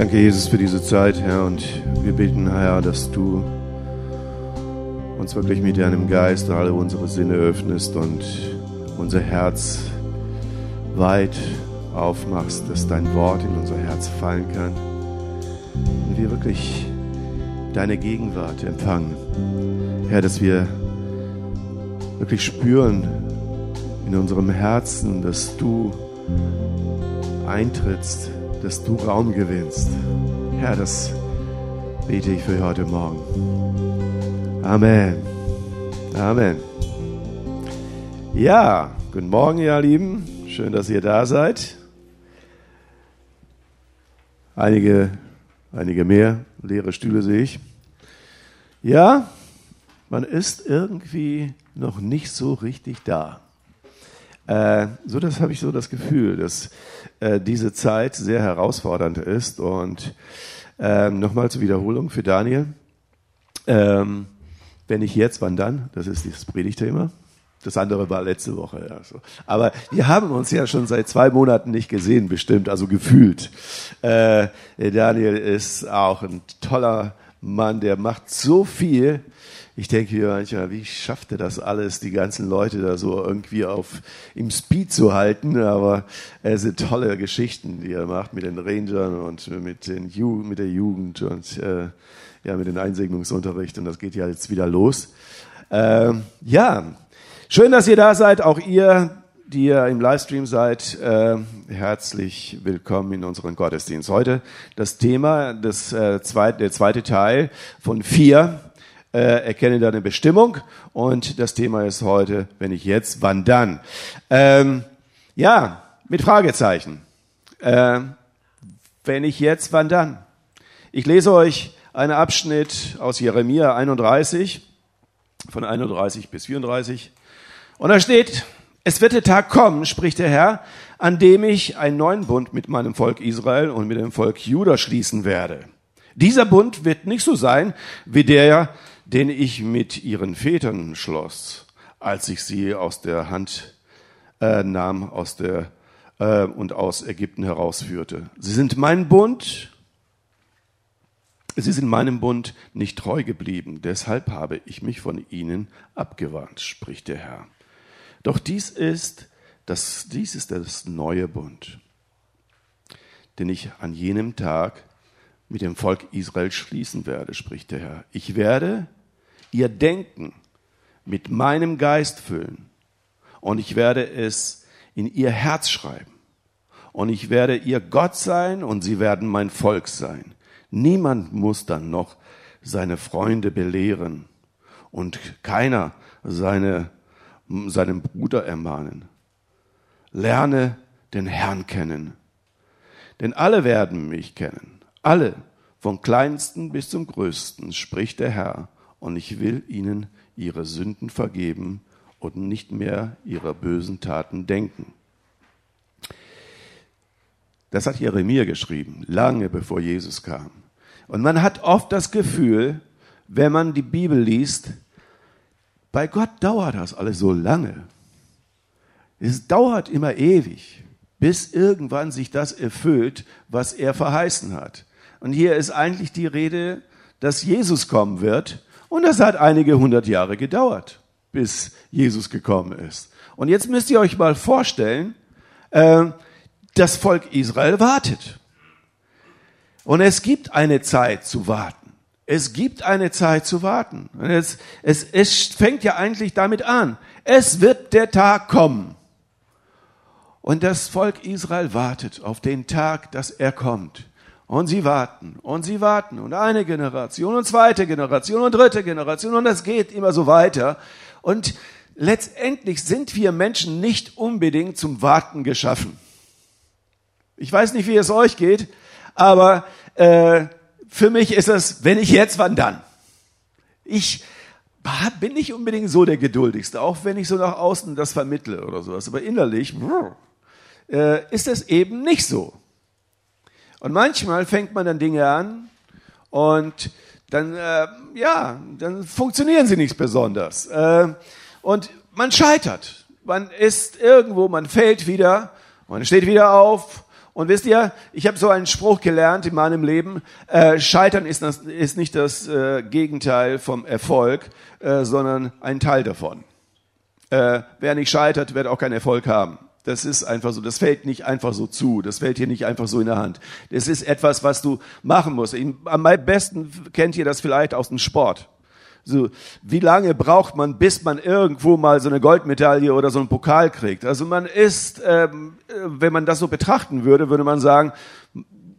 Danke, Jesus, für diese Zeit, Herr. Und wir beten, Herr, dass du uns wirklich mit deinem Geist alle unsere Sinne öffnest und unser Herz weit aufmachst, dass dein Wort in unser Herz fallen kann. Und wir wirklich deine Gegenwart empfangen. Herr, dass wir wirklich spüren in unserem Herzen, dass du eintrittst, dass du Raum gewinnst. Herr, das bete ich für heute Morgen. Amen. Amen. Ja, guten Morgen, ihr Lieben. Schön, dass ihr da seid. Einige, einige mehr leere Stühle sehe ich. Ja, man ist irgendwie noch nicht so richtig da. Äh, so das habe ich so das Gefühl, dass äh, diese Zeit sehr herausfordernd ist. Und äh, nochmal zur Wiederholung für Daniel. Ähm, wenn nicht jetzt, wann dann? Das ist das Predigtthema. Das andere war letzte Woche. Also. Aber wir haben uns ja schon seit zwei Monaten nicht gesehen, bestimmt, also gefühlt. Äh, Daniel ist auch ein toller Mann, der macht so viel. Ich denke mir manchmal, wie schafft er das alles, die ganzen Leute da so irgendwie auf im Speed zu halten? Aber es sind tolle Geschichten, die er macht mit den Rangern und mit, den Ju mit der Jugend und äh, ja, mit dem Einsegnungsunterricht. Und das geht ja jetzt wieder los. Ähm, ja, schön, dass ihr da seid. Auch ihr, die ihr im Livestream seid, äh, herzlich willkommen in unserem Gottesdienst. Heute das Thema, das, äh, zweite, der zweite Teil von vier äh, erkenne deine Bestimmung. Und das Thema ist heute, wenn ich jetzt, wann dann? Ähm, ja, mit Fragezeichen. Äh, wenn ich jetzt, wann dann? Ich lese euch einen Abschnitt aus Jeremia 31, von 31 bis 34. Und da steht, es wird der Tag kommen, spricht der Herr, an dem ich einen neuen Bund mit meinem Volk Israel und mit dem Volk Juda schließen werde. Dieser Bund wird nicht so sein wie der, den ich mit ihren Vätern schloss, als ich sie aus der Hand äh, nahm aus der, äh, und aus Ägypten herausführte. Sie sind mein Bund, sie sind meinem Bund nicht treu geblieben, deshalb habe ich mich von ihnen abgewandt, spricht der Herr. Doch dies ist das, dies ist das neue Bund, den ich an jenem Tag mit dem Volk Israel schließen werde, spricht der Herr. Ich werde ihr Denken mit meinem Geist füllen und ich werde es in ihr Herz schreiben. Und ich werde ihr Gott sein und sie werden mein Volk sein. Niemand muss dann noch seine Freunde belehren und keiner seine, seinen Bruder ermahnen. Lerne den Herrn kennen. Denn alle werden mich kennen. Alle, vom kleinsten bis zum größten, spricht der Herr und ich will ihnen ihre Sünden vergeben und nicht mehr ihre bösen Taten denken. Das hat Jeremia geschrieben, lange bevor Jesus kam. Und man hat oft das Gefühl, wenn man die Bibel liest, bei Gott dauert das alles so lange. Es dauert immer ewig, bis irgendwann sich das erfüllt, was er verheißen hat. Und hier ist eigentlich die Rede, dass Jesus kommen wird und das hat einige hundert Jahre gedauert, bis Jesus gekommen ist. Und jetzt müsst ihr euch mal vorstellen, äh, das Volk Israel wartet. Und es gibt eine Zeit zu warten. Es gibt eine Zeit zu warten. Es, es, es fängt ja eigentlich damit an. Es wird der Tag kommen. Und das Volk Israel wartet auf den Tag, dass er kommt. Und sie warten und sie warten und eine Generation und zweite Generation und dritte Generation und das geht immer so weiter. Und letztendlich sind wir Menschen nicht unbedingt zum Warten geschaffen. Ich weiß nicht, wie es euch geht, aber äh, für mich ist es, wenn ich jetzt, wann dann? Ich bin nicht unbedingt so der Geduldigste, auch wenn ich so nach außen das vermittle oder sowas. Aber innerlich äh, ist es eben nicht so. Und manchmal fängt man dann Dinge an und dann, äh, ja, dann funktionieren sie nicht besonders. Äh, und man scheitert. Man ist irgendwo, man fällt wieder, man steht wieder auf Und wisst ihr, ich habe so einen Spruch gelernt in meinem Leben, äh, Scheitern ist, das, ist nicht das äh, Gegenteil vom Erfolg, äh, sondern ein Teil davon. Äh, wer nicht scheitert, wird auch keinen Erfolg haben. Das ist einfach so, das fällt nicht einfach so zu, das fällt dir nicht einfach so in der Hand. Das ist etwas, was du machen musst. Am besten kennt ihr das vielleicht aus dem Sport. So, wie lange braucht man, bis man irgendwo mal so eine Goldmedaille oder so einen Pokal kriegt? Also man ist, ähm, wenn man das so betrachten würde, würde man sagen,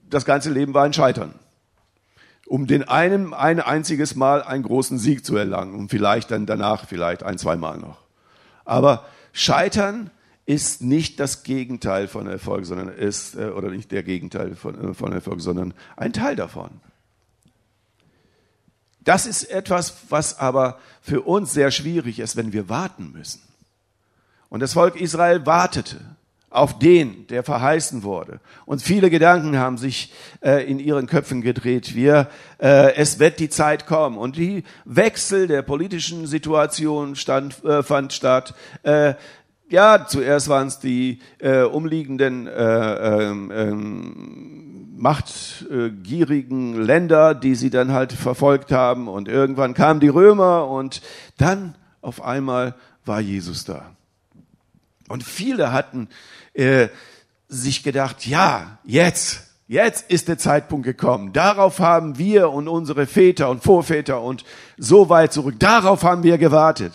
das ganze Leben war ein Scheitern. Um den einen ein einziges Mal einen großen Sieg zu erlangen und vielleicht dann danach vielleicht ein, zwei Mal noch. Aber Scheitern ist nicht das Gegenteil von Erfolg, sondern ist, äh, oder nicht der Gegenteil von, äh, von Erfolg, sondern ein Teil davon. Das ist etwas, was aber für uns sehr schwierig ist, wenn wir warten müssen. Und das Volk Israel wartete auf den, der verheißen wurde. Und viele Gedanken haben sich äh, in ihren Köpfen gedreht. Wir, äh, es wird die Zeit kommen. Und die Wechsel der politischen Situation stand, äh, fand statt. Äh, ja, zuerst waren es die äh, umliegenden äh, ähm, ähm, machtgierigen Länder, die sie dann halt verfolgt haben. Und irgendwann kamen die Römer und dann auf einmal war Jesus da. Und viele hatten äh, sich gedacht, ja, jetzt, jetzt ist der Zeitpunkt gekommen. Darauf haben wir und unsere Väter und Vorväter und so weit zurück, darauf haben wir gewartet.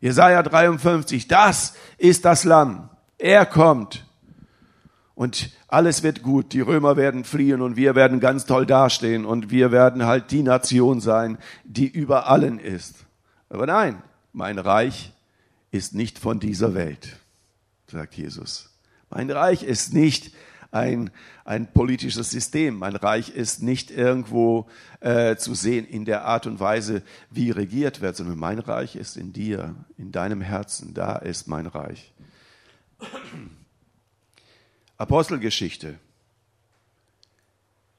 Jesaja 53, das ist das Lamm. Er kommt. Und alles wird gut. Die Römer werden fliehen und wir werden ganz toll dastehen und wir werden halt die Nation sein, die über allen ist. Aber nein, mein Reich ist nicht von dieser Welt, sagt Jesus. Mein Reich ist nicht ein, ein politisches System. Mein Reich ist nicht irgendwo äh, zu sehen in der Art und Weise, wie regiert wird, sondern mein Reich ist in dir, in deinem Herzen. Da ist mein Reich. Apostelgeschichte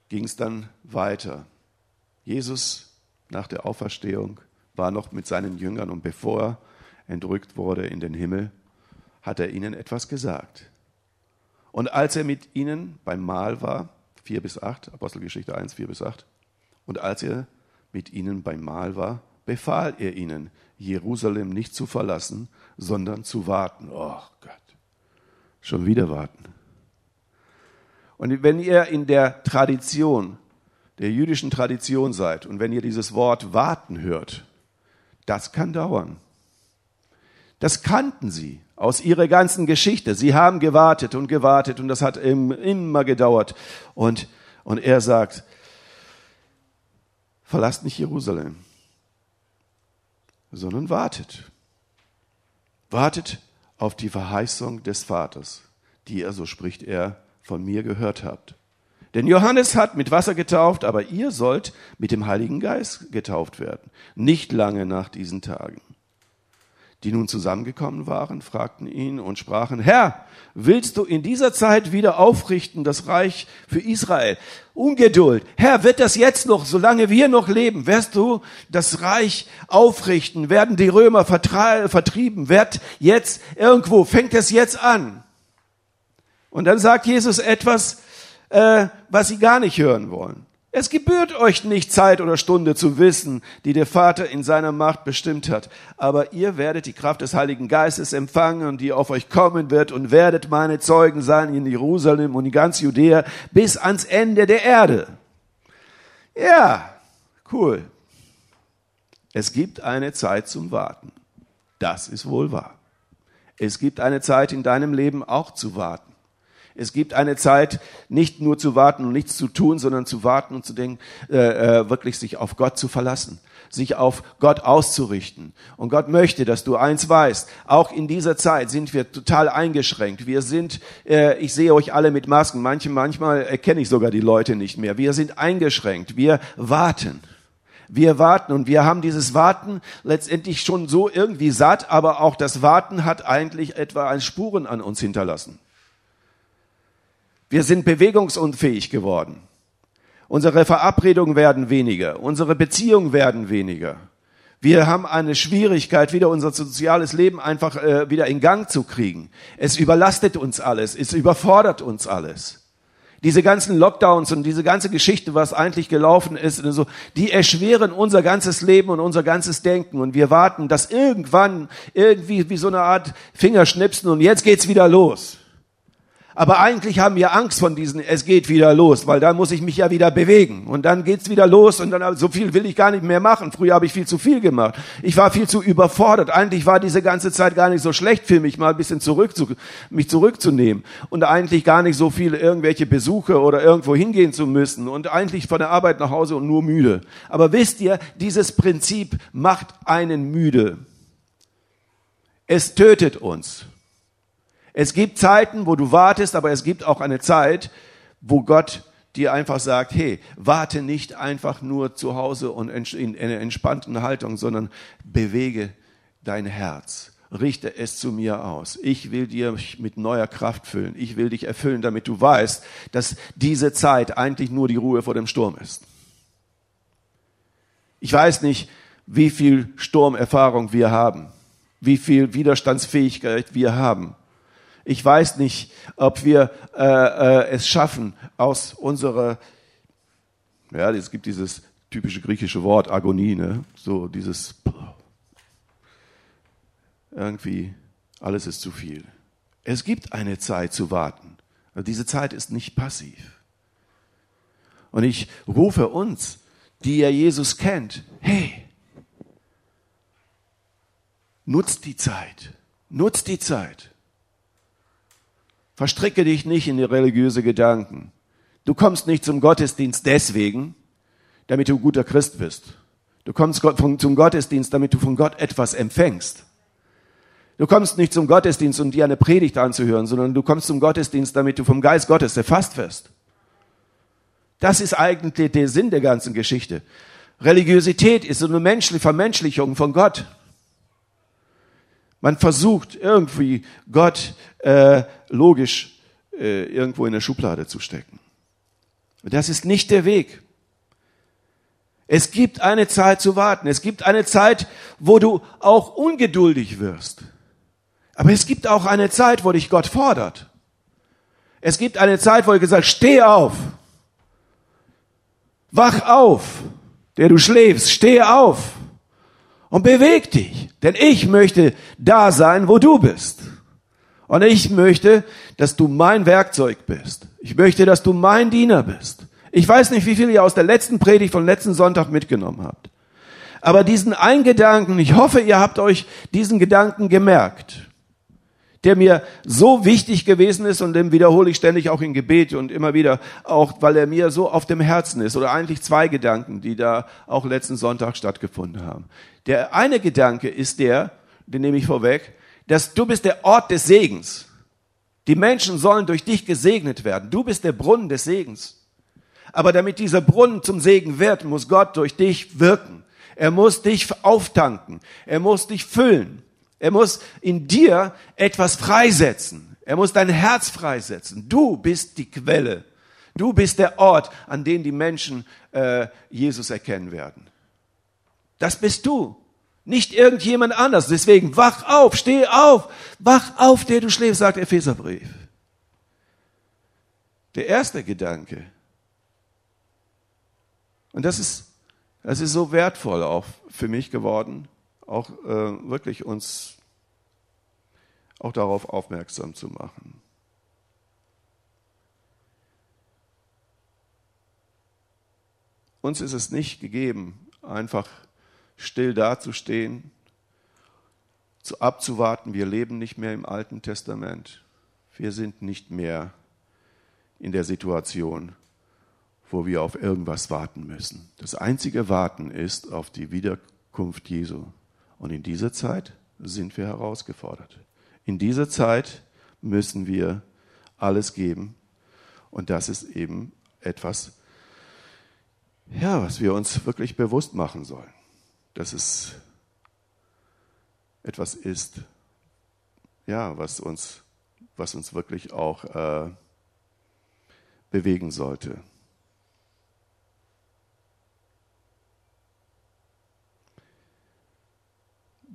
ging es dann weiter. Jesus nach der Auferstehung war noch mit seinen Jüngern und bevor er entrückt wurde in den Himmel, hat er ihnen etwas gesagt. Und als er mit ihnen beim Mahl war, 4 bis 8, Apostelgeschichte 1, 4 bis 8, und als er mit ihnen beim Mahl war, befahl er ihnen, Jerusalem nicht zu verlassen, sondern zu warten. Oh Gott, schon wieder warten. Und wenn ihr in der Tradition, der jüdischen Tradition seid und wenn ihr dieses Wort warten hört, das kann dauern. Das kannten sie aus ihrer ganzen Geschichte. Sie haben gewartet und gewartet und das hat immer gedauert. Und, und er sagt, verlasst nicht Jerusalem, sondern wartet. Wartet auf die Verheißung des Vaters, die er, so spricht er, von mir gehört habt. Denn Johannes hat mit Wasser getauft, aber ihr sollt mit dem Heiligen Geist getauft werden, nicht lange nach diesen Tagen die nun zusammengekommen waren, fragten ihn und sprachen, Herr, willst du in dieser Zeit wieder aufrichten das Reich für Israel? Ungeduld. Herr, wird das jetzt noch, solange wir noch leben, wirst du das Reich aufrichten? Werden die Römer vertrieben? Wird jetzt irgendwo, fängt es jetzt an? Und dann sagt Jesus etwas, äh, was sie gar nicht hören wollen. Es gebührt euch nicht Zeit oder Stunde zu wissen, die der Vater in seiner Macht bestimmt hat. Aber ihr werdet die Kraft des Heiligen Geistes empfangen die auf euch kommen wird und werdet meine Zeugen sein in Jerusalem und in ganz Judäa bis ans Ende der Erde. Ja, cool. Es gibt eine Zeit zum Warten. Das ist wohl wahr. Es gibt eine Zeit in deinem Leben auch zu warten. Es gibt eine Zeit, nicht nur zu warten und nichts zu tun, sondern zu warten und zu denken, äh, äh, wirklich sich auf Gott zu verlassen, sich auf Gott auszurichten. Und Gott möchte, dass du eins weißt. Auch in dieser Zeit sind wir total eingeschränkt. Wir sind, äh, ich sehe euch alle mit Masken. Manche, manchmal erkenne ich sogar die Leute nicht mehr. Wir sind eingeschränkt. Wir warten. Wir warten und wir haben dieses Warten letztendlich schon so irgendwie satt, aber auch das Warten hat eigentlich etwa ein Spuren an uns hinterlassen. Wir sind bewegungsunfähig geworden. Unsere Verabredungen werden weniger. Unsere Beziehungen werden weniger. Wir haben eine Schwierigkeit, wieder unser soziales Leben einfach äh, wieder in Gang zu kriegen. Es überlastet uns alles, es überfordert uns alles. Diese ganzen Lockdowns und diese ganze Geschichte, was eigentlich gelaufen ist, so, die erschweren unser ganzes Leben und unser ganzes Denken. Und wir warten, dass irgendwann irgendwie wie so eine Art Fingerschnipsen und jetzt geht's wieder los. Aber eigentlich haben wir Angst von diesen, es geht wieder los, weil da muss ich mich ja wieder bewegen. Und dann geht's wieder los und dann, so viel will ich gar nicht mehr machen. Früher habe ich viel zu viel gemacht. Ich war viel zu überfordert. Eigentlich war diese ganze Zeit gar nicht so schlecht für mich, mal ein bisschen zurück zu, mich zurückzunehmen. Und eigentlich gar nicht so viel irgendwelche Besuche oder irgendwo hingehen zu müssen. Und eigentlich von der Arbeit nach Hause und nur müde. Aber wisst ihr, dieses Prinzip macht einen müde. Es tötet uns. Es gibt Zeiten, wo du wartest, aber es gibt auch eine Zeit, wo Gott dir einfach sagt, hey, warte nicht einfach nur zu Hause und in einer entspannten Haltung, sondern bewege dein Herz. Richte es zu mir aus. Ich will dir mit neuer Kraft füllen. Ich will dich erfüllen, damit du weißt, dass diese Zeit eigentlich nur die Ruhe vor dem Sturm ist. Ich weiß nicht, wie viel Sturmerfahrung wir haben, wie viel Widerstandsfähigkeit wir haben. Ich weiß nicht, ob wir äh, äh, es schaffen, aus unserer, ja, es gibt dieses typische griechische Wort Agonie, ne? so dieses, irgendwie, alles ist zu viel. Es gibt eine Zeit zu warten. Diese Zeit ist nicht passiv. Und ich rufe uns, die ja Jesus kennt, hey, nutzt die Zeit, nutzt die Zeit. Verstricke dich nicht in die religiöse Gedanken. Du kommst nicht zum Gottesdienst deswegen, damit du guter Christ bist. Du kommst zum Gottesdienst, damit du von Gott etwas empfängst. Du kommst nicht zum Gottesdienst, um dir eine Predigt anzuhören, sondern du kommst zum Gottesdienst, damit du vom Geist Gottes erfasst wirst. Das ist eigentlich der Sinn der ganzen Geschichte. Religiosität ist so eine menschliche Vermenschlichung von Gott. Man versucht irgendwie Gott äh, logisch äh, irgendwo in eine Schublade zu stecken. Das ist nicht der Weg. Es gibt eine Zeit zu warten. Es gibt eine Zeit, wo du auch ungeduldig wirst. Aber es gibt auch eine Zeit, wo dich Gott fordert. Es gibt eine Zeit, wo er gesagt, steh auf. Wach auf, der du schläfst, steh auf und beweg dich. Denn ich möchte da sein, wo du bist. Und ich möchte, dass du mein Werkzeug bist. Ich möchte, dass du mein Diener bist. Ich weiß nicht, wie viel ihr aus der letzten Predigt von letzten Sonntag mitgenommen habt. Aber diesen einen Gedanken, ich hoffe, ihr habt euch diesen Gedanken gemerkt, der mir so wichtig gewesen ist und den wiederhole ich ständig auch in Gebet und immer wieder auch, weil er mir so auf dem Herzen ist. Oder eigentlich zwei Gedanken, die da auch letzten Sonntag stattgefunden haben. Der eine Gedanke ist der, den nehme ich vorweg, dass du bist der Ort des Segens. Die Menschen sollen durch dich gesegnet werden. Du bist der Brunnen des Segens. Aber damit dieser Brunnen zum Segen wird, muss Gott durch dich wirken. Er muss dich auftanken. Er muss dich füllen. Er muss in dir etwas freisetzen. Er muss dein Herz freisetzen. Du bist die Quelle. Du bist der Ort, an dem die Menschen äh, Jesus erkennen werden. Das bist du. Nicht irgendjemand anders. Deswegen wach auf, steh auf, wach auf, der du schläfst, sagt Epheserbrief. Der erste Gedanke. Und das ist, das ist so wertvoll auch für mich geworden, auch äh, wirklich uns auch darauf aufmerksam zu machen. Uns ist es nicht gegeben, einfach still dazustehen, zu abzuwarten, wir leben nicht mehr im Alten Testament. Wir sind nicht mehr in der Situation, wo wir auf irgendwas warten müssen. Das einzige Warten ist auf die Wiederkunft Jesu. Und in dieser Zeit sind wir herausgefordert. In dieser Zeit müssen wir alles geben. Und das ist eben etwas, ja, was wir uns wirklich bewusst machen sollen dass es etwas ist, ja, was uns, was uns wirklich auch äh, bewegen sollte.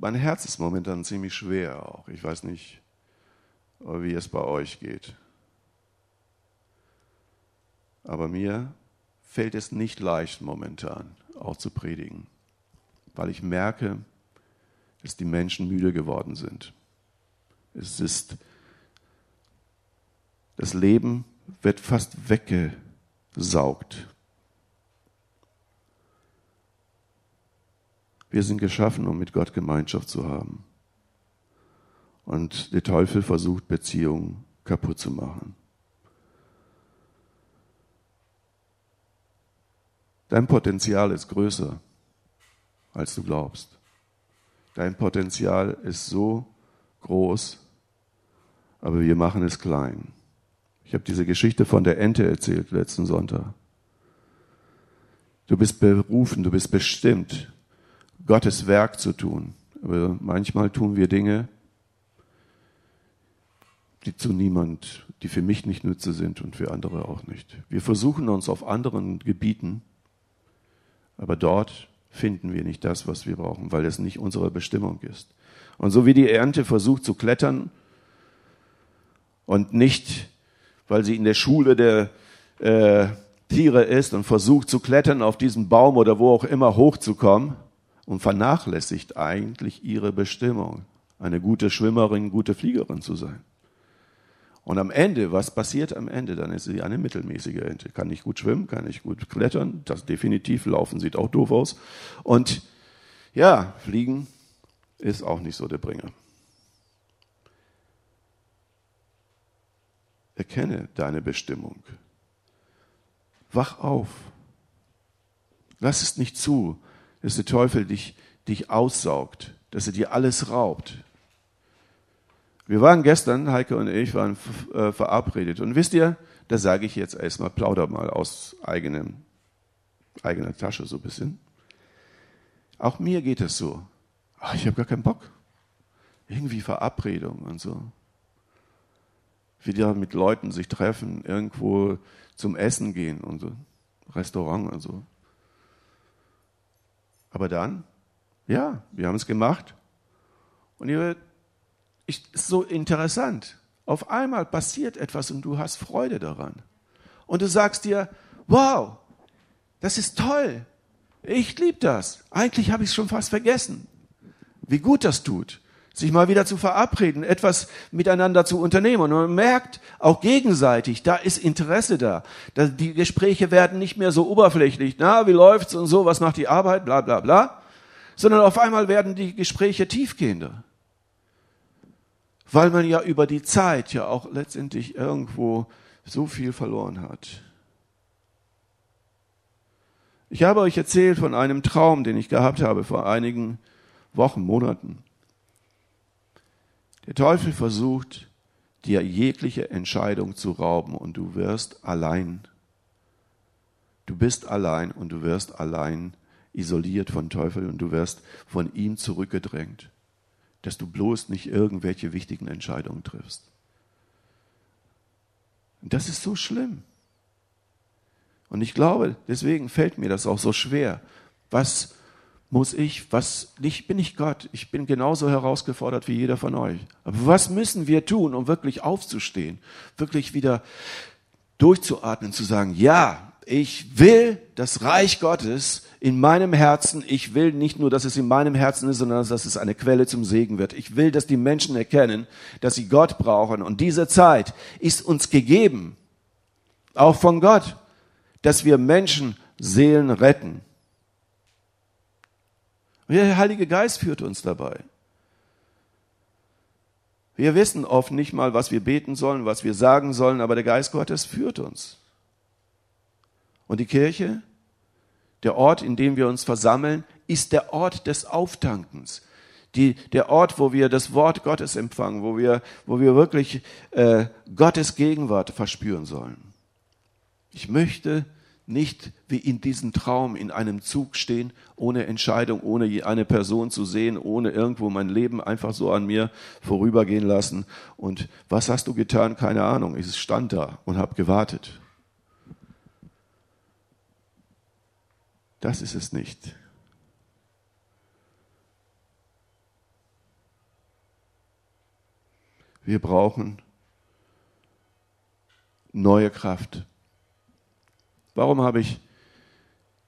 Mein Herz ist momentan ziemlich schwer auch. Ich weiß nicht, wie es bei euch geht. Aber mir fällt es nicht leicht momentan auch zu predigen, weil ich merke, dass die Menschen müde geworden sind. Es ist, das Leben wird fast weggesaugt. Wir sind geschaffen, um mit Gott Gemeinschaft zu haben. Und der Teufel versucht, Beziehungen kaputt zu machen. Dein Potenzial ist größer, als du glaubst. Dein Potenzial ist so groß, aber wir machen es klein. Ich habe diese Geschichte von der Ente erzählt letzten Sonntag. Du bist berufen, du bist bestimmt, Gottes Werk zu tun. Aber manchmal tun wir Dinge, die zu niemand, die für mich nicht nütze sind und für andere auch nicht. Wir versuchen uns auf anderen Gebieten, aber dort finden wir nicht das, was wir brauchen, weil es nicht unsere Bestimmung ist. Und so wie die Ernte versucht zu klettern und nicht, weil sie in der Schule der äh, Tiere ist und versucht zu klettern auf diesen Baum oder wo auch immer hochzukommen und vernachlässigt eigentlich ihre Bestimmung, eine gute Schwimmerin, gute Fliegerin zu sein. Und am Ende, was passiert am Ende? Dann ist sie eine mittelmäßige Ente. Kann nicht gut schwimmen, kann nicht gut klettern, das definitiv. Laufen sieht auch doof aus. Und ja, fliegen ist auch nicht so der Bringer. Erkenne deine Bestimmung. Wach auf. Lass es nicht zu, dass der Teufel dich, dich aussaugt, dass er dir alles raubt. Wir waren gestern, Heike und ich, waren äh, verabredet. Und wisst ihr, da sage ich jetzt erstmal, plauder mal aus eigenem, eigener Tasche so ein bisschen. Auch mir geht es so. Ach, ich habe gar keinen Bock. Irgendwie Verabredung und so. Wieder mit Leuten sich treffen, irgendwo zum Essen gehen und so. Restaurant und so. Aber dann, ja, wir haben es gemacht. Und ihr ist so interessant. Auf einmal passiert etwas und du hast Freude daran. Und du sagst dir, wow, das ist toll. Ich liebe das. Eigentlich habe ich es schon fast vergessen. Wie gut das tut, sich mal wieder zu verabreden, etwas miteinander zu unternehmen. Und man merkt auch gegenseitig, da ist Interesse da. Die Gespräche werden nicht mehr so oberflächlich. Na, wie läuft's und so, was macht die Arbeit, bla, bla, bla. Sondern auf einmal werden die Gespräche tiefgehender weil man ja über die Zeit ja auch letztendlich irgendwo so viel verloren hat. Ich habe euch erzählt von einem Traum, den ich gehabt habe vor einigen Wochen, Monaten. Der Teufel versucht, dir jegliche Entscheidung zu rauben und du wirst allein. Du bist allein und du wirst allein isoliert von Teufel und du wirst von ihm zurückgedrängt dass du bloß nicht irgendwelche wichtigen Entscheidungen triffst. Und das ist so schlimm. Und ich glaube, deswegen fällt mir das auch so schwer. Was muss ich, was, ich bin nicht Gott, ich bin genauso herausgefordert wie jeder von euch. Aber was müssen wir tun, um wirklich aufzustehen, wirklich wieder durchzuatmen, zu sagen, ja, ich will das Reich Gottes in meinem Herzen. Ich will nicht nur, dass es in meinem Herzen ist, sondern dass es eine Quelle zum Segen wird. Ich will, dass die Menschen erkennen, dass sie Gott brauchen. Und diese Zeit ist uns gegeben, auch von Gott, dass wir Menschen Seelen retten. Und der Heilige Geist führt uns dabei. Wir wissen oft nicht mal, was wir beten sollen, was wir sagen sollen, aber der Geist Gottes führt uns. Und die Kirche, der Ort, in dem wir uns versammeln, ist der Ort des Auftankens. Die, der Ort, wo wir das Wort Gottes empfangen, wo wir, wo wir wirklich äh, Gottes Gegenwart verspüren sollen. Ich möchte nicht wie in diesem Traum in einem Zug stehen, ohne Entscheidung, ohne eine Person zu sehen, ohne irgendwo mein Leben einfach so an mir vorübergehen lassen. Und was hast du getan? Keine Ahnung. Ich stand da und habe gewartet. Das ist es nicht. Wir brauchen neue Kraft. Warum habe ich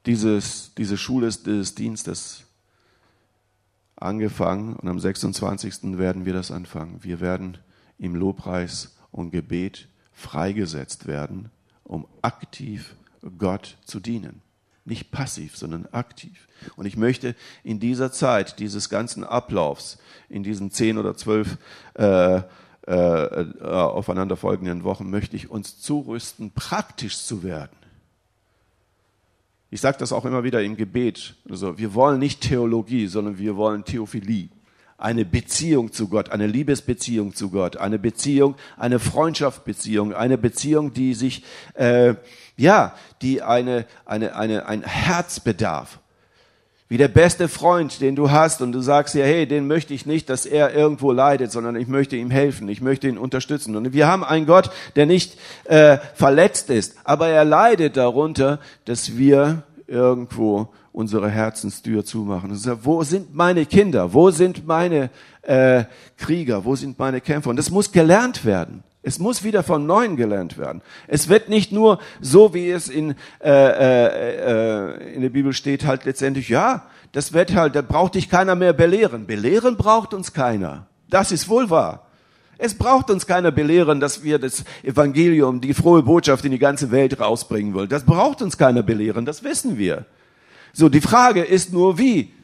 dieses, diese Schule des Dienstes angefangen und am 26. werden wir das anfangen. Wir werden im Lobpreis und Gebet freigesetzt werden, um aktiv Gott zu dienen. Nicht passiv, sondern aktiv. Und ich möchte in dieser Zeit dieses ganzen Ablaufs, in diesen zehn oder zwölf äh, äh, äh aufeinanderfolgenden Wochen, möchte ich uns zurüsten, praktisch zu werden. Ich sage das auch immer wieder im Gebet. Also wir wollen nicht Theologie, sondern wir wollen Theophilie. Eine Beziehung zu Gott, eine Liebesbeziehung zu Gott, eine Beziehung, eine Freundschaftsbeziehung, eine Beziehung, die sich, äh, ja, die eine, eine, eine, ein Herz bedarf. Wie der beste Freund, den du hast und du sagst ja, hey, den möchte ich nicht, dass er irgendwo leidet, sondern ich möchte ihm helfen, ich möchte ihn unterstützen. Und wir haben einen Gott, der nicht äh, verletzt ist, aber er leidet darunter, dass wir irgendwo unsere Herzenstür zumachen. Und sagt, wo sind meine Kinder? Wo sind meine äh, Krieger? Wo sind meine Kämpfer? Und das muss gelernt werden. Es muss wieder von neuem gelernt werden. Es wird nicht nur so, wie es in, äh, äh, äh, in der Bibel steht, halt letztendlich, ja, das wird halt, da braucht dich keiner mehr belehren. Belehren braucht uns keiner. Das ist wohl wahr. Es braucht uns keiner belehren, dass wir das Evangelium, die frohe Botschaft in die ganze Welt rausbringen wollen. Das braucht uns keiner belehren, das wissen wir. So, die Frage ist nur, wie?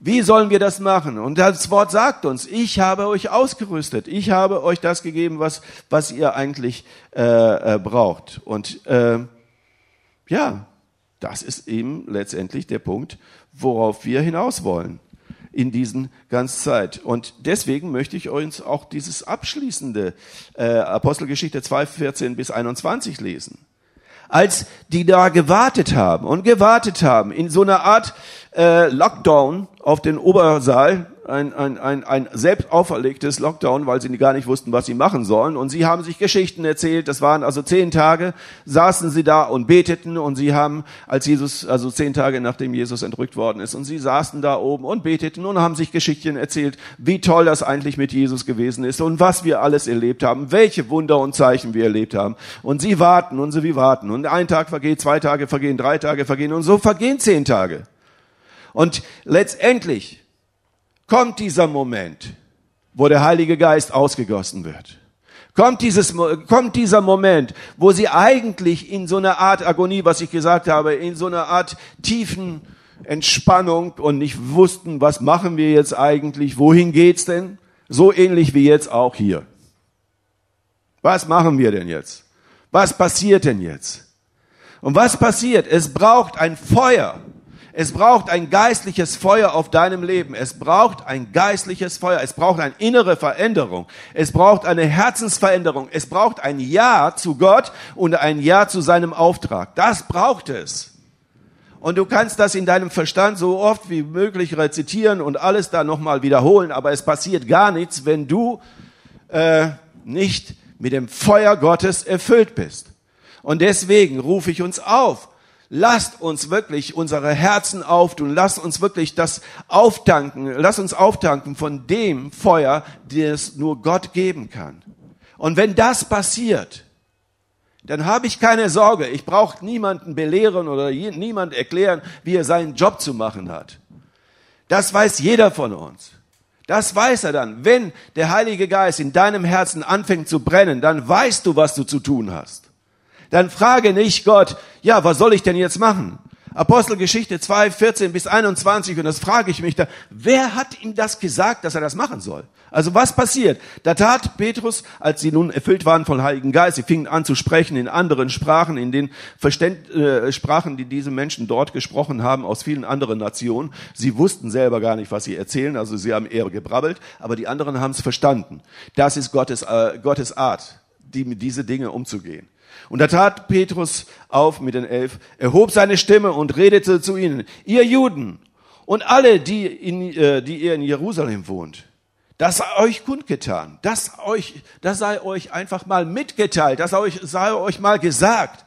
Wie sollen wir das machen? Und das Wort sagt uns, ich habe euch ausgerüstet. Ich habe euch das gegeben, was, was ihr eigentlich äh, äh, braucht. Und äh, ja, das ist eben letztendlich der Punkt, worauf wir hinaus wollen in diesen ganzen Zeit. Und deswegen möchte ich uns auch dieses abschließende äh, Apostelgeschichte 2, 14 bis 21 lesen als die da gewartet haben und gewartet haben in so einer Art äh, Lockdown auf den Obersaal, ein, ein, ein, ein selbst auferlegtes Lockdown, weil sie gar nicht wussten, was sie machen sollen. Und sie haben sich Geschichten erzählt. Das waren also zehn Tage, saßen sie da und beteten. Und sie haben, als Jesus, also zehn Tage nachdem Jesus entrückt worden ist, und sie saßen da oben und beteten und haben sich Geschichten erzählt, wie toll das eigentlich mit Jesus gewesen ist und was wir alles erlebt haben, welche Wunder und Zeichen wir erlebt haben. Und sie warten und sie warten. Und ein Tag vergeht, zwei Tage vergehen, drei Tage vergehen und so vergehen zehn Tage. Und letztendlich kommt dieser Moment, wo der Heilige Geist ausgegossen wird. Kommt, dieses, kommt dieser Moment, wo sie eigentlich in so einer Art Agonie, was ich gesagt habe, in so einer Art tiefen Entspannung und nicht wussten, was machen wir jetzt eigentlich, wohin geht's denn? So ähnlich wie jetzt auch hier. Was machen wir denn jetzt? Was passiert denn jetzt? Und was passiert? Es braucht ein Feuer. Es braucht ein geistliches Feuer auf deinem Leben. Es braucht ein geistliches Feuer. Es braucht eine innere Veränderung. Es braucht eine Herzensveränderung. Es braucht ein Ja zu Gott und ein Ja zu seinem Auftrag. Das braucht es. Und du kannst das in deinem Verstand so oft wie möglich rezitieren und alles da nochmal wiederholen, aber es passiert gar nichts, wenn du äh, nicht mit dem Feuer Gottes erfüllt bist. Und deswegen rufe ich uns auf, lasst uns wirklich unsere Herzen auftun, lasst uns wirklich das auftanken, lasst uns auftanken von dem Feuer, das nur Gott geben kann. Und wenn das passiert, dann habe ich keine Sorge. Ich brauche niemanden belehren oder niemand erklären, wie er seinen Job zu machen hat. Das weiß jeder von uns. Das weiß er dann. Wenn der Heilige Geist in deinem Herzen anfängt zu brennen, dann weißt du, was du zu tun hast dann frage nicht Gott, ja, was soll ich denn jetzt machen? Apostelgeschichte 2, 14 bis 21, und das frage ich mich da, wer hat ihm das gesagt, dass er das machen soll? Also was passiert? Da tat Petrus, als sie nun erfüllt waren von Heiligen Geist, sie fingen an zu sprechen in anderen Sprachen, in den Verständ, äh, Sprachen, die diese Menschen dort gesprochen haben, aus vielen anderen Nationen. Sie wussten selber gar nicht, was sie erzählen, also sie haben eher gebrabbelt, aber die anderen haben es verstanden. Das ist Gottes, äh, Gottes Art, die, mit diese Dinge umzugehen. Und da tat Petrus auf mit den Elf, erhob seine Stimme und redete zu ihnen, ihr Juden und alle, die, in, äh, die ihr in Jerusalem wohnt, das sei euch kundgetan, das, euch, das sei euch einfach mal mitgeteilt, das euch, sei euch mal gesagt.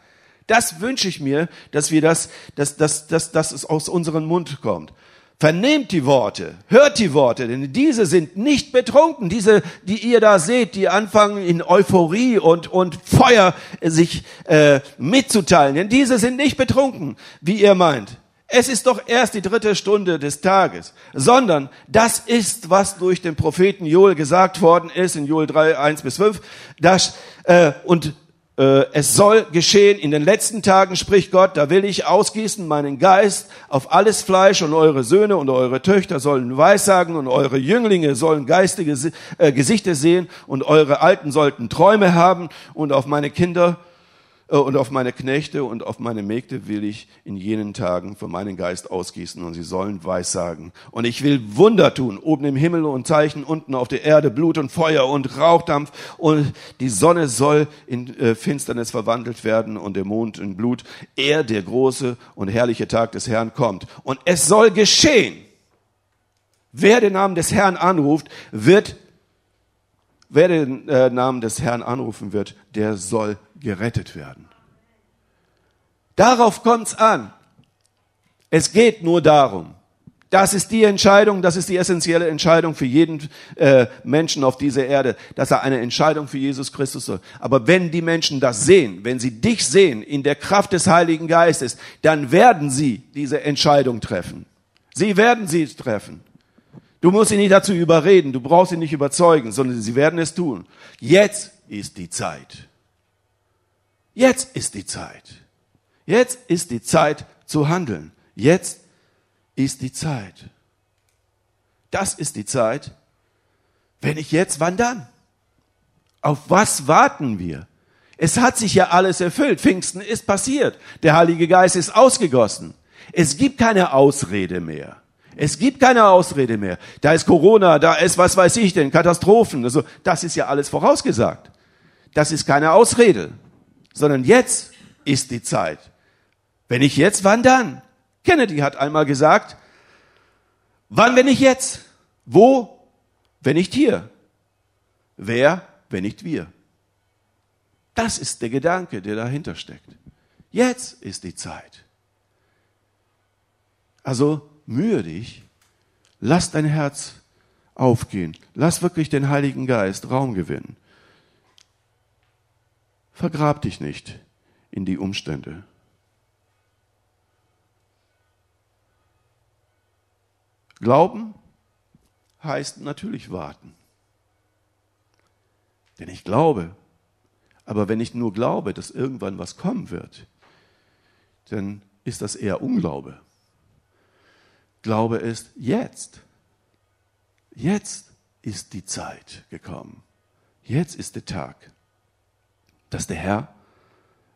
Das wünsche ich mir, dass wir das, dass, dass, dass, dass es aus unserem Mund kommt. Vernehmt die Worte, hört die Worte, denn diese sind nicht betrunken. Diese, die ihr da seht, die anfangen in Euphorie und, und Feuer sich äh, mitzuteilen, denn diese sind nicht betrunken, wie ihr meint. Es ist doch erst die dritte Stunde des Tages, sondern das ist, was durch den Propheten Joel gesagt worden ist in Joel 3, 1 bis 5. Das, äh, und es soll geschehen in den letzten Tagen, spricht Gott, da will ich ausgießen meinen Geist auf alles Fleisch und eure Söhne und eure Töchter sollen Weissagen und eure Jünglinge sollen geistige äh, Gesichter sehen und eure Alten sollten Träume haben und auf meine Kinder äh, und auf meine Knechte und auf meine Mägde will ich in jenen Tagen von meinem Geist ausgießen und sie sollen Weissagen. Und ich will Wunder tun, oben im Himmel und Zeichen, unten auf der Erde, Blut und Feuer und Rauchdampf und die Sonne soll in äh, Finsternis verwandelt werden und der Mond in Blut. Er, der große und herrliche Tag des Herrn kommt. Und es soll geschehen. Wer den Namen des Herrn anruft, wird Wer den äh, Namen des Herrn anrufen wird, der soll gerettet werden. Darauf kommt's an. Es geht nur darum. Das ist die Entscheidung, das ist die essentielle Entscheidung für jeden äh, Menschen auf dieser Erde, dass er eine Entscheidung für Jesus Christus soll. Aber wenn die Menschen das sehen, wenn sie dich sehen in der Kraft des Heiligen Geistes, dann werden sie diese Entscheidung treffen. Sie werden sie treffen. Du musst sie nicht dazu überreden, du brauchst sie nicht überzeugen, sondern sie werden es tun. Jetzt ist die Zeit. Jetzt ist die Zeit. Jetzt ist die Zeit zu handeln. Jetzt ist die Zeit. Das ist die Zeit. Wenn ich jetzt, wann dann? Auf was warten wir? Es hat sich ja alles erfüllt. Pfingsten ist passiert. Der Heilige Geist ist ausgegossen. Es gibt keine Ausrede mehr. Es gibt keine Ausrede mehr. Da ist Corona, da ist was weiß ich denn, Katastrophen. Also, das ist ja alles vorausgesagt. Das ist keine Ausrede, sondern jetzt ist die Zeit. Wenn ich jetzt, wann dann? Kennedy hat einmal gesagt, wann, wenn nicht jetzt? Wo, wenn nicht hier? Wer, wenn nicht wir? Das ist der Gedanke, der dahinter steckt. Jetzt ist die Zeit. Also mühe dich, lass dein Herz aufgehen, lass wirklich den Heiligen Geist Raum gewinnen. Vergrab dich nicht in die Umstände. Glauben heißt natürlich warten. Denn ich glaube, aber wenn ich nur glaube, dass irgendwann was kommen wird, dann ist das eher Unglaube. Glaube ist jetzt. Jetzt ist die Zeit gekommen. Jetzt ist der Tag, dass der Herr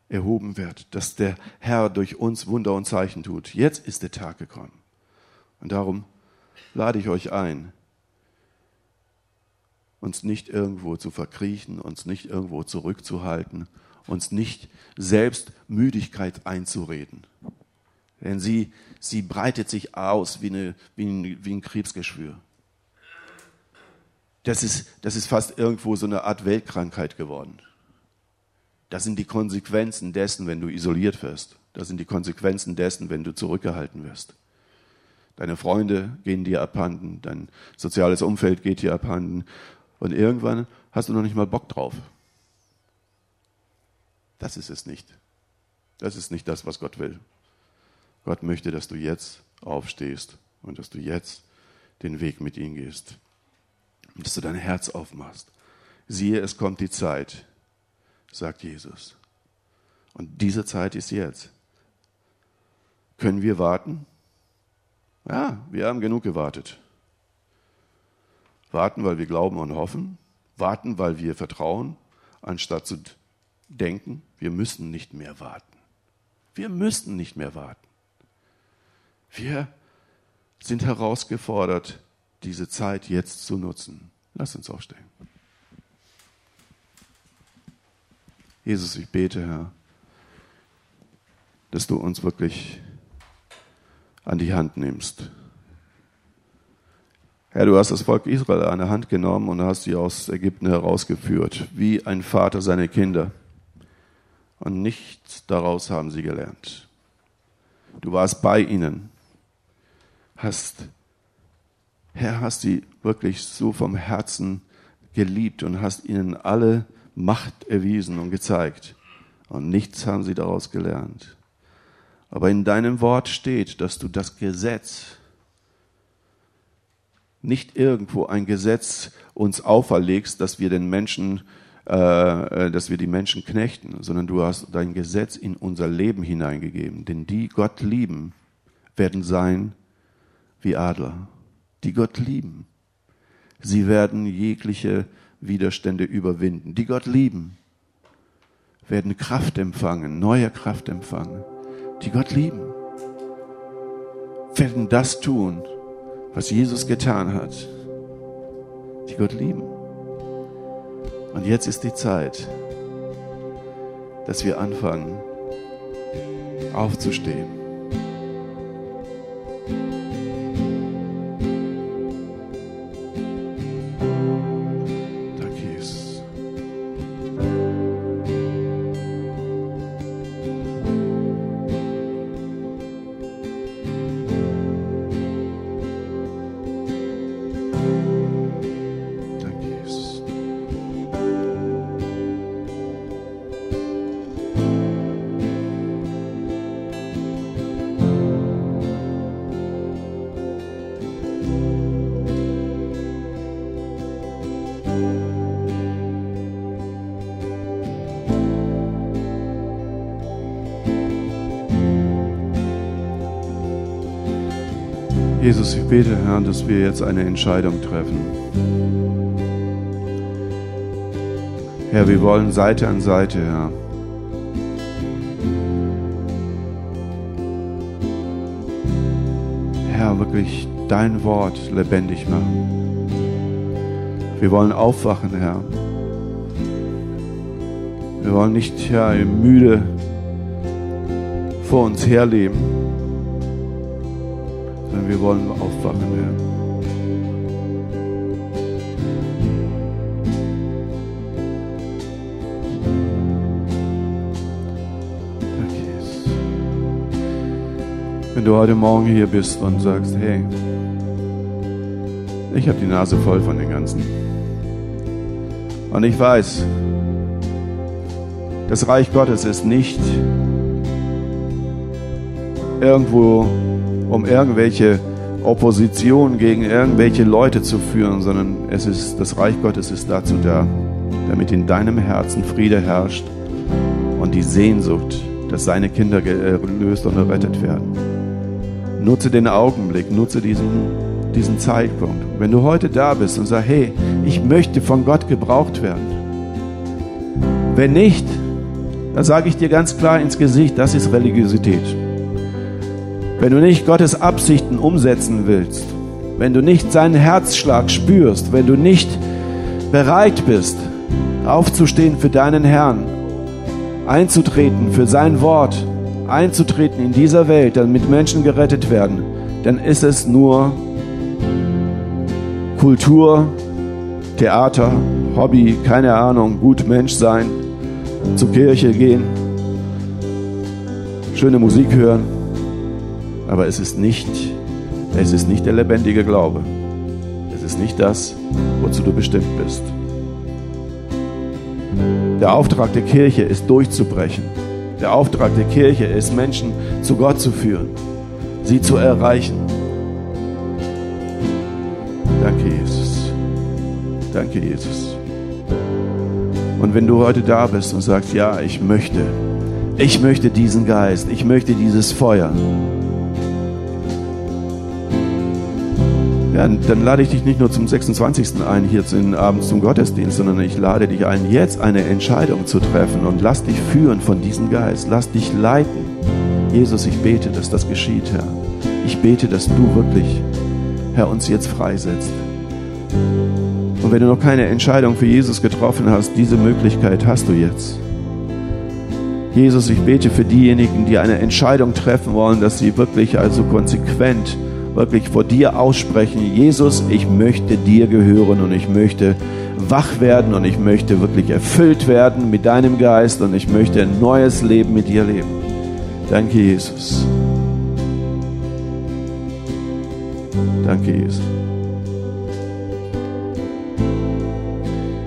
erhoben wird, dass der Herr durch uns Wunder und Zeichen tut. Jetzt ist der Tag gekommen. Und darum lade ich euch ein, uns nicht irgendwo zu verkriechen, uns nicht irgendwo zurückzuhalten, uns nicht selbst Müdigkeit einzureden. Denn sie, sie breitet sich aus wie, eine, wie, ein, wie ein Krebsgeschwür. Das ist, das ist fast irgendwo so eine Art Weltkrankheit geworden. Das sind die Konsequenzen dessen, wenn du isoliert wirst. Das sind die Konsequenzen dessen, wenn du zurückgehalten wirst. Deine Freunde gehen dir abhanden, dein soziales Umfeld geht dir abhanden und irgendwann hast du noch nicht mal Bock drauf. Das ist es nicht. Das ist nicht das, was Gott will. Gott möchte, dass du jetzt aufstehst und dass du jetzt den Weg mit ihm gehst. Und dass du dein Herz aufmachst. Siehe, es kommt die Zeit, sagt Jesus. Und diese Zeit ist jetzt. Können wir warten? Ja, wir haben genug gewartet. Warten, weil wir glauben und hoffen. Warten, weil wir vertrauen, anstatt zu denken, wir müssen nicht mehr warten. Wir müssen nicht mehr warten. Wir sind herausgefordert, diese Zeit jetzt zu nutzen. Lass uns aufstehen. Jesus, ich bete, Herr, dass du uns wirklich an die Hand nimmst. Herr, du hast das Volk Israel an der Hand genommen und hast sie aus Ägypten herausgeführt, wie ein Vater seine Kinder. Und nichts daraus haben sie gelernt. Du warst bei ihnen hast Herr, hast sie wirklich so vom Herzen geliebt und hast ihnen alle Macht erwiesen und gezeigt. Und nichts haben sie daraus gelernt. Aber in deinem Wort steht, dass du das Gesetz, nicht irgendwo ein Gesetz uns auferlegst, dass wir den Menschen, äh, dass wir die Menschen knechten, sondern du hast dein Gesetz in unser Leben hineingegeben. Denn die Gott lieben, werden sein wie Adler. Die Gott lieben. Sie werden jegliche Widerstände überwinden. Die Gott lieben, werden Kraft empfangen, neue Kraft empfangen. Die Gott lieben, werden das tun, was Jesus getan hat. Die Gott lieben. Und jetzt ist die Zeit, dass wir anfangen, aufzustehen Jesus, ich bete, Herr, dass wir jetzt eine Entscheidung treffen. Herr, wir wollen Seite an Seite, Herr. Herr, wirklich dein Wort lebendig machen. Wir wollen aufwachen, Herr. Wir wollen nicht, Herr, müde vor uns herleben wir wollen aufwachen, Herr. Wenn du heute Morgen hier bist und sagst, hey, ich habe die Nase voll von den Ganzen. Und ich weiß, das Reich Gottes ist nicht irgendwo um irgendwelche Opposition gegen irgendwelche Leute zu führen, sondern es ist, das Reich Gottes ist dazu da, damit in deinem Herzen Friede herrscht und die Sehnsucht, dass seine Kinder gelöst und errettet werden. Nutze den Augenblick, nutze diesen, diesen Zeitpunkt. Wenn du heute da bist und sagst, hey, ich möchte von Gott gebraucht werden. Wenn nicht, dann sage ich dir ganz klar ins Gesicht, das ist Religiosität. Wenn du nicht Gottes Absichten umsetzen willst, wenn du nicht seinen Herzschlag spürst, wenn du nicht bereit bist, aufzustehen für deinen Herrn, einzutreten für sein Wort, einzutreten in dieser Welt, damit Menschen gerettet werden, dann ist es nur Kultur, Theater, Hobby, keine Ahnung, gut Mensch sein, zur Kirche gehen, schöne Musik hören aber es ist nicht, es ist nicht der lebendige Glaube. Es ist nicht das, wozu du bestimmt bist. Der Auftrag der Kirche ist durchzubrechen. Der Auftrag der Kirche ist, Menschen zu Gott zu führen, sie zu erreichen. Danke, Jesus. Danke, Jesus. Und wenn du heute da bist und sagst, ja, ich möchte, ich möchte diesen Geist, ich möchte dieses Feuer, ja, dann lade ich dich nicht nur zum 26. ein, hier zu den Abend zum Gottesdienst, sondern ich lade dich ein, jetzt eine Entscheidung zu treffen und lass dich führen von diesem Geist. Lass dich leiten. Jesus, ich bete, dass das geschieht, Herr. Ich bete, dass du wirklich, Herr, uns jetzt freisetzt. Und wenn du noch keine Entscheidung für Jesus getroffen hast, diese Möglichkeit hast du jetzt. Jesus, ich bete für diejenigen, die eine Entscheidung treffen wollen, dass sie wirklich also konsequent wirklich vor dir aussprechen, Jesus, ich möchte dir gehören und ich möchte wach werden und ich möchte wirklich erfüllt werden mit deinem Geist und ich möchte ein neues Leben mit dir leben. Danke, Jesus. Danke, Jesus.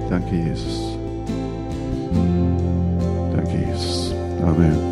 Danke, Jesus. Danke, Jesus. Amen.